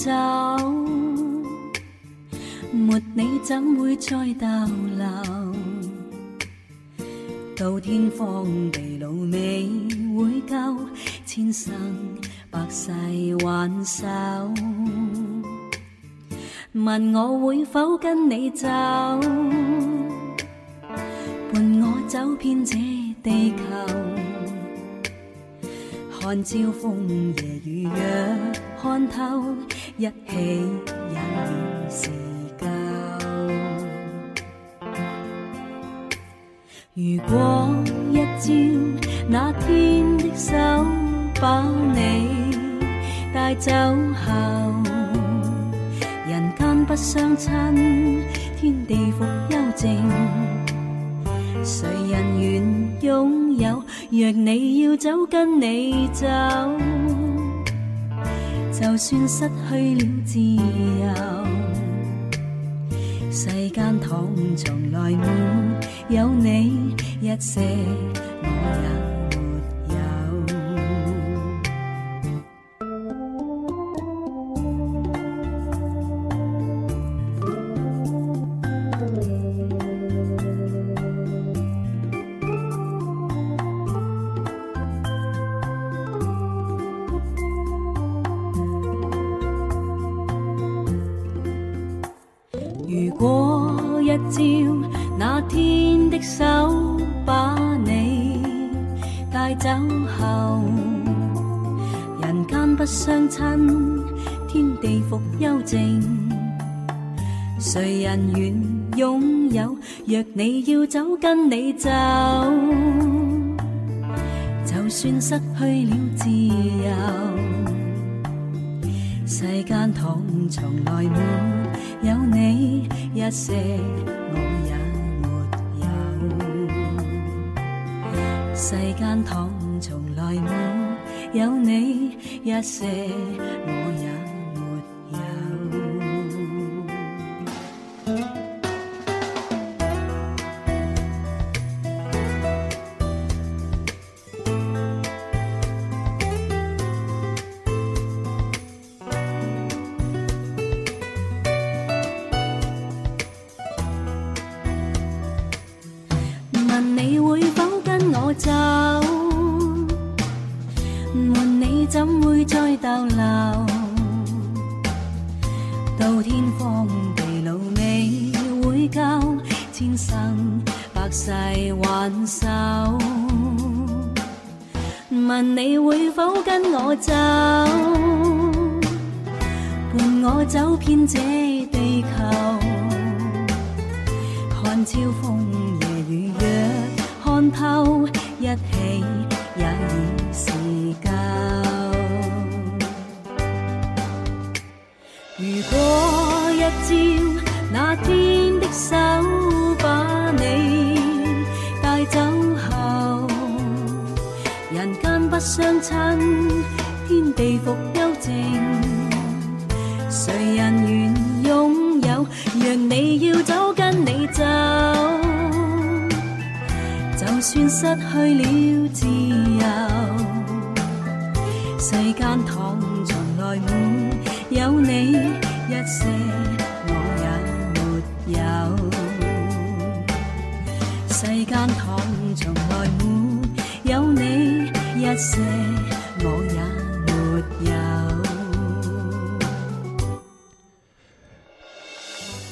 走？没你怎会再逗留？到天荒地老未会够，千生百世挽手。问我会否跟你走？伴我走遍这地球。看朝风夜雨，若看透，一起也已是够。如果一朝那天的手把你带走后，人间不相亲，天地复幽静。谁人愿拥有？若你要走，跟你走。就算失去了自由，世间倘从来没有你一些，我也走后，人间不相亲，天地复幽静。谁人愿拥有？若你要走，跟你走。就算失去了自由，世间倘从来没有你，一些。世间倘从来没有你一些，走失去了自由，世间倘从来没有你一些，我也没有。世间倘从来没有你。一些我也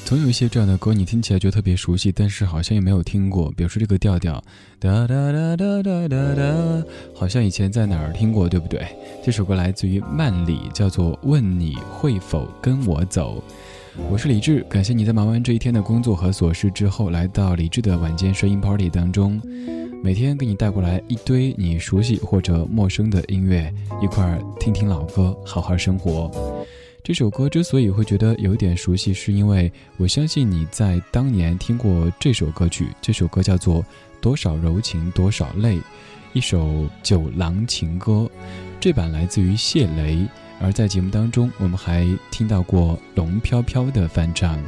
总有一些这样的歌，你听起来就特别熟悉，但是好像也没有听过。比如说这个调调，哒哒哒哒哒哒哒，好像以前在哪儿听过，对不对？这首歌来自于曼里，叫做《问你会否跟我走》。我是李志，感谢你在忙完这一天的工作和琐事之后，来到李志的晚间声音 party 当中，每天给你带过来一堆你熟悉或者陌生的音乐，一块儿听听老歌，好好生活。这首歌之所以会觉得有点熟悉，是因为我相信你在当年听过这首歌曲。这首歌叫做《多少柔情多少泪》，一首酒郎情歌，这版来自于谢雷。而在节目当中，我们还听到过龙飘飘的翻唱。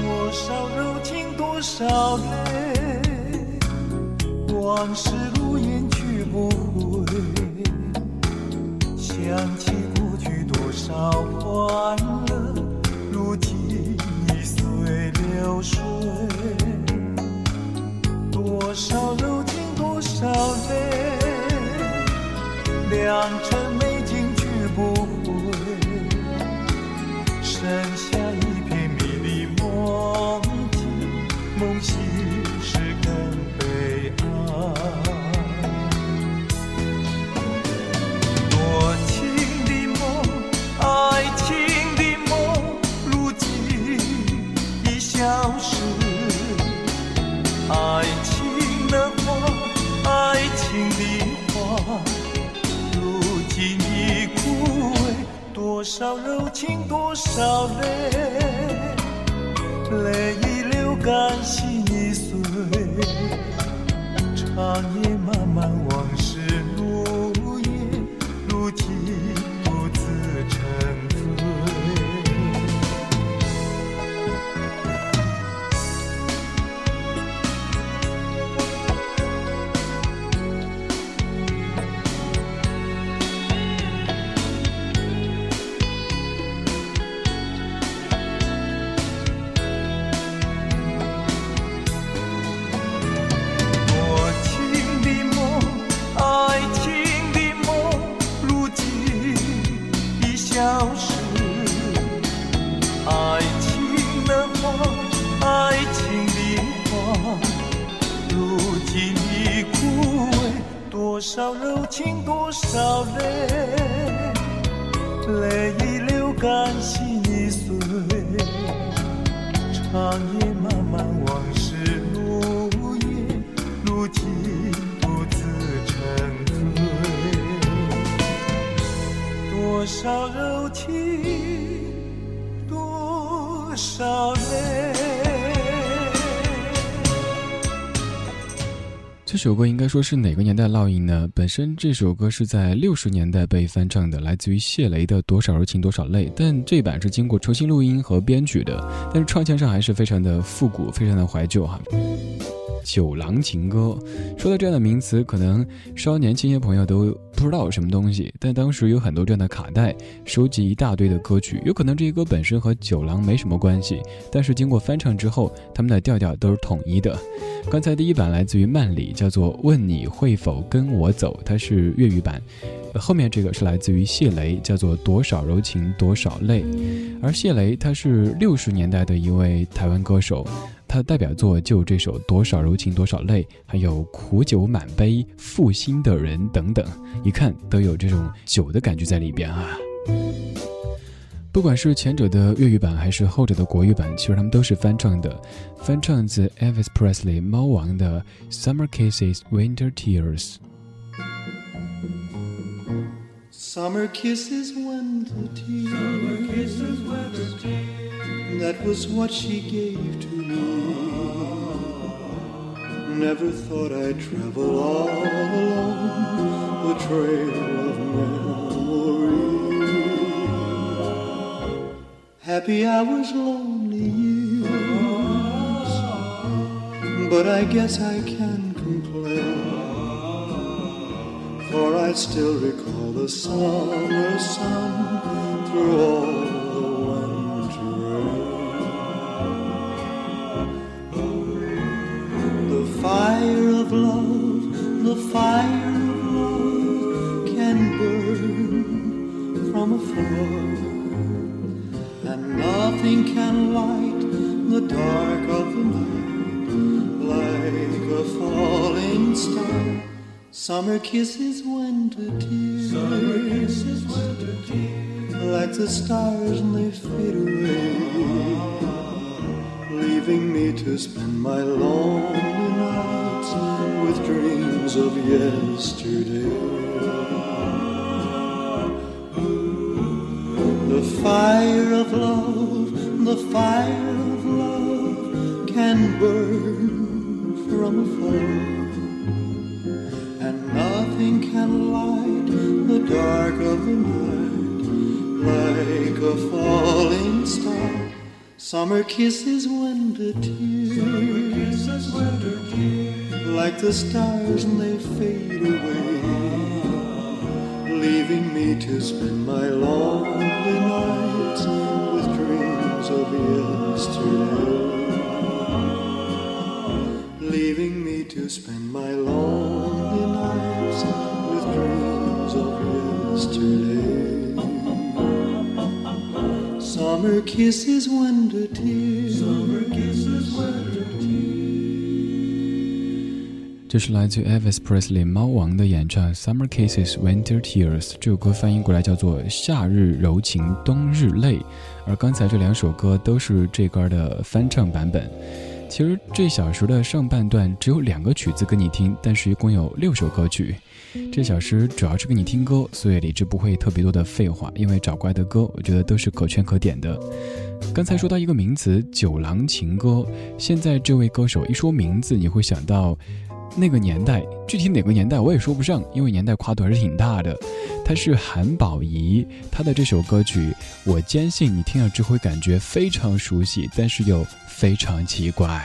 多少柔情多少泪，往事如烟去不回。想起过去多少欢乐，如今已随流水。多少柔情多少泪。良辰多少柔情，多少泪这首歌应该说是哪个年代烙印呢？本身这首歌是在六十年代被翻唱的，来自于谢雷的《多少柔情多少泪》，但这版是经过重新录音和编曲的，但是唱腔上还是非常的复古，非常的怀旧哈。九郎情歌，说到这样的名词，可能稍年轻些朋友都不知道什么东西。但当时有很多这样的卡带，收集一大堆的歌曲，有可能这些歌本身和九郎没什么关系，但是经过翻唱之后，他们的调调都是统一的。刚才第一版来自于曼里，叫做《问你会否跟我走》，它是粤语版。后面这个是来自于谢雷，叫做《多少柔情多少泪》。而谢雷他是六十年代的一位台湾歌手。他的代表作就这首《多少柔情多少泪》，还有《苦酒满杯》《负心的人》等等，一看都有这种酒的感觉在里边啊。不管是前者的粤语版还是后者的国语版，其实他们都是翻唱的，翻唱自 Elvis Presley 猫王的《》。Summer kisses, winter tears. Summer kisses, winter tears. That was what she gave to me. Never thought I'd travel all alone the trail of memory. Happy hours, lonely years. But I guess I can complain for I still recall the summer sun through all afar, and nothing can light the dark of the night like a falling star. Summer kisses, winter tears. Summer kisses, winter tears. like the stars and they fade away, leaving me to spend my lonely nights with dreams of yesterday. Fire of love, the fire of love can burn from afar, and nothing can light the dark of the night like a falling star. Summer kisses, winter tears, like the stars and they fade away, leaving me to spend my lonely kisses, winter tears. Summer kisses, wonder tears. 这是来自 Elvis Presley 猫王的演唱《Summer Kisses Winter Tears》，这首歌翻译过来叫做《夏日柔情冬日泪》，而刚才这两首歌都是这歌的翻唱版本。其实这小时的上半段只有两个曲子给你听，但是一共有六首歌曲。这小时主要是给你听歌，所以李志不会特别多的废话，因为找过来的歌，我觉得都是可圈可点的。刚才说到一个名词“九郎情歌”，现在这位歌手一说名字，你会想到那个年代，具体哪个年代我也说不上，因为年代跨度还是挺大的。他是韩宝仪，他的这首歌曲，我坚信你听了之后会感觉非常熟悉，但是又非常奇怪。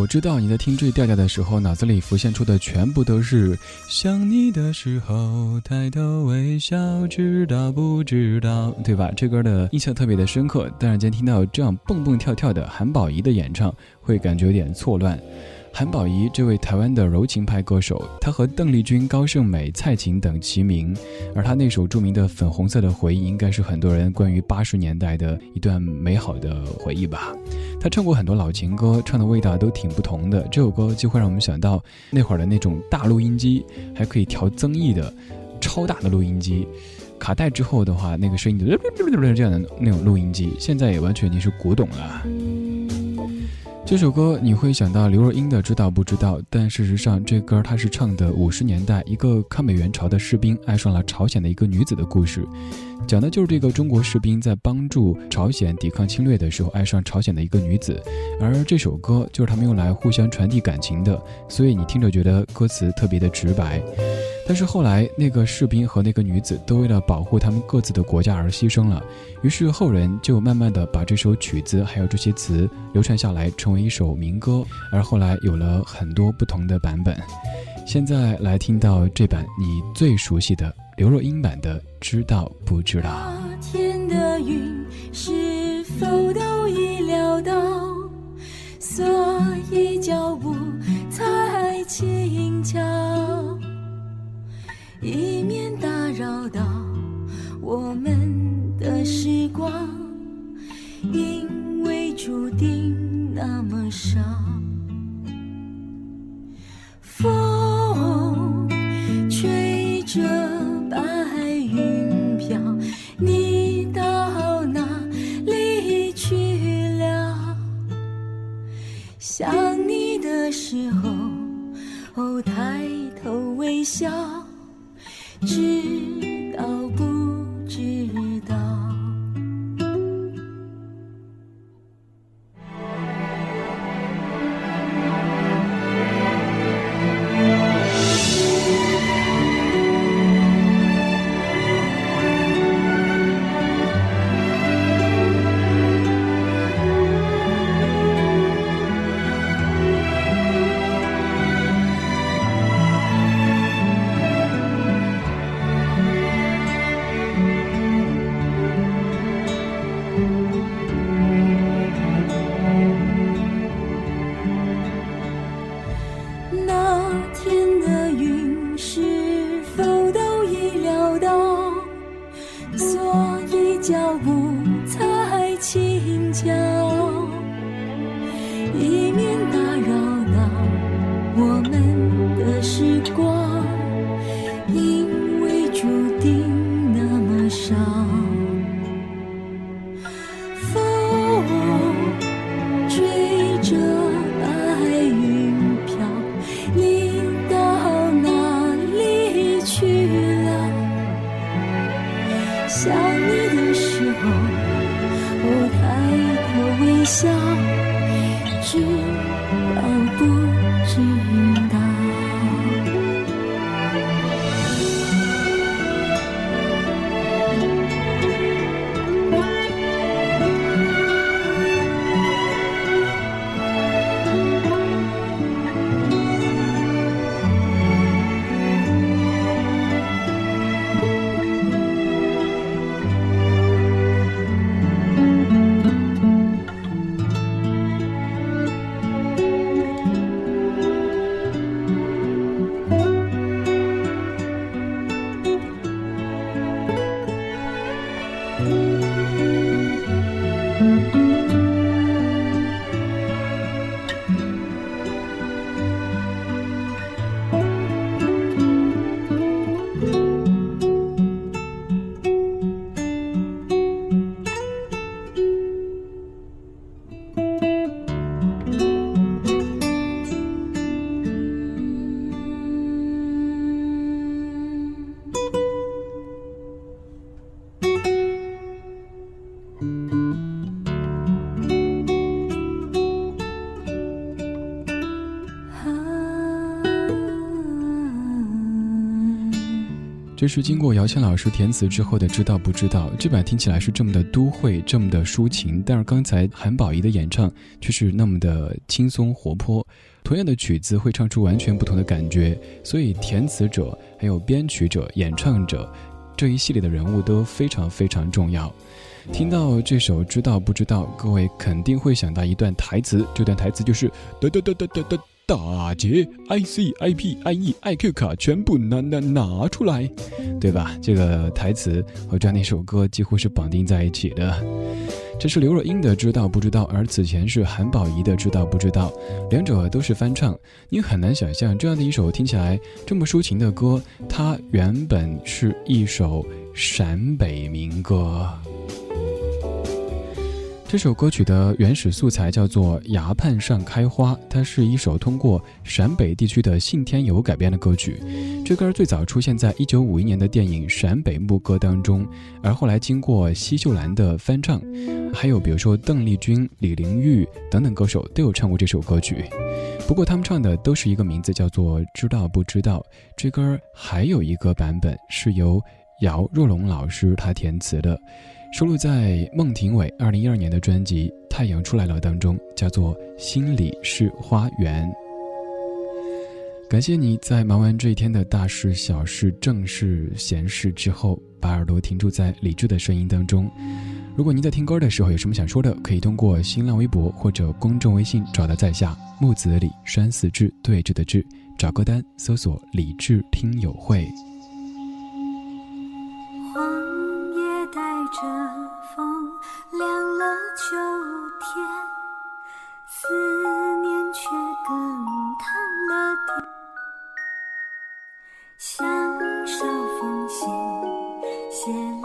我知道你在听这调调的时候，脑子里浮现出的全部都是想你的时候抬头微笑，知道不知道，对吧？这歌的印象特别的深刻。但是今天听到这样蹦蹦跳跳的韩宝仪的演唱，会感觉有点错乱。韩宝仪这位台湾的柔情派歌手，她和邓丽君、高胜美、蔡琴等齐名，而她那首著名的《粉红色的回忆》，应该是很多人关于八十年代的一段美好的回忆吧。他唱过很多老情歌，唱的味道都挺不同的。这首歌就会让我们想到那会儿的那种大录音机，还可以调增益的超大的录音机，卡带之后的话，那个声音就这样的那种录音机，现在也完全已经是古董了。这首歌你会想到刘若英的《知道不知道》，但事实上这歌它是唱的五十年代一个抗美援朝的士兵爱上了朝鲜的一个女子的故事，讲的就是这个中国士兵在帮助朝鲜抵抗侵略的时候爱上朝鲜的一个女子，而这首歌就是他们用来互相传递感情的，所以你听着觉得歌词特别的直白。但是后来，那个士兵和那个女子都为了保护他们各自的国家而牺牲了。于是后人就慢慢的把这首曲子还有这些词流传下来，成为一首民歌。而后来有了很多不同的版本。现在来听到这版你最熟悉的刘若英版的《知道不知道》。天的云是否都已料到，所以脚步才轻巧。以免打扰到我们的时光，因为注定那么少。风吹着白云飘，你到哪里去了？想你的时候，哦，抬头微笑。知。笑，知道不知道？这是经过姚谦老师填词之后的《知道不知道》这版听起来是这么的都会，这么的抒情，但是刚才韩宝仪的演唱却是那么的轻松活泼。同样的曲子会唱出完全不同的感觉，所以填词者、还有编曲者、演唱者这一系列的人物都非常非常重要。听到这首《知道不知道》，各位肯定会想到一段台词，这段台词就是哒哒哒哒哒哒。打劫 IC、IP、IE、IQ 卡全部拿拿拿出来，对吧？这个台词和这样的一首歌几乎是绑定在一起的。这是刘若英的《知道不知道》，而此前是韩宝仪的《知道不知道》，两者都是翻唱。你很难想象这样的一首听起来这么抒情的歌，它原本是一首陕北民歌。这首歌曲的原始素材叫做《崖畔上开花》，它是一首通过陕北地区的信天游改编的歌曲。这歌最早出现在一九五一年的电影《陕北牧歌》当中，而后来经过奚秀兰的翻唱，还有比如说邓丽君、李玲玉等等歌手都有唱过这首歌曲。不过他们唱的都是一个名字，叫做《知道不知道》。这歌还有一个版本是由姚若龙老师他填词的。收录在孟庭苇二零一二年的专辑《太阳出来了》当中，叫做《心里是花园》。感谢你在忙完这一天的大事、小事、正事、闲事之后，把耳朵停住在理智的声音当中。如果您在听歌的时候有什么想说的，可以通过新浪微博或者公众微信找到在下木子李山四志对峙的志，找歌单搜索“理智听友会”。这风凉了秋天，思念却更烫了天。像手风信，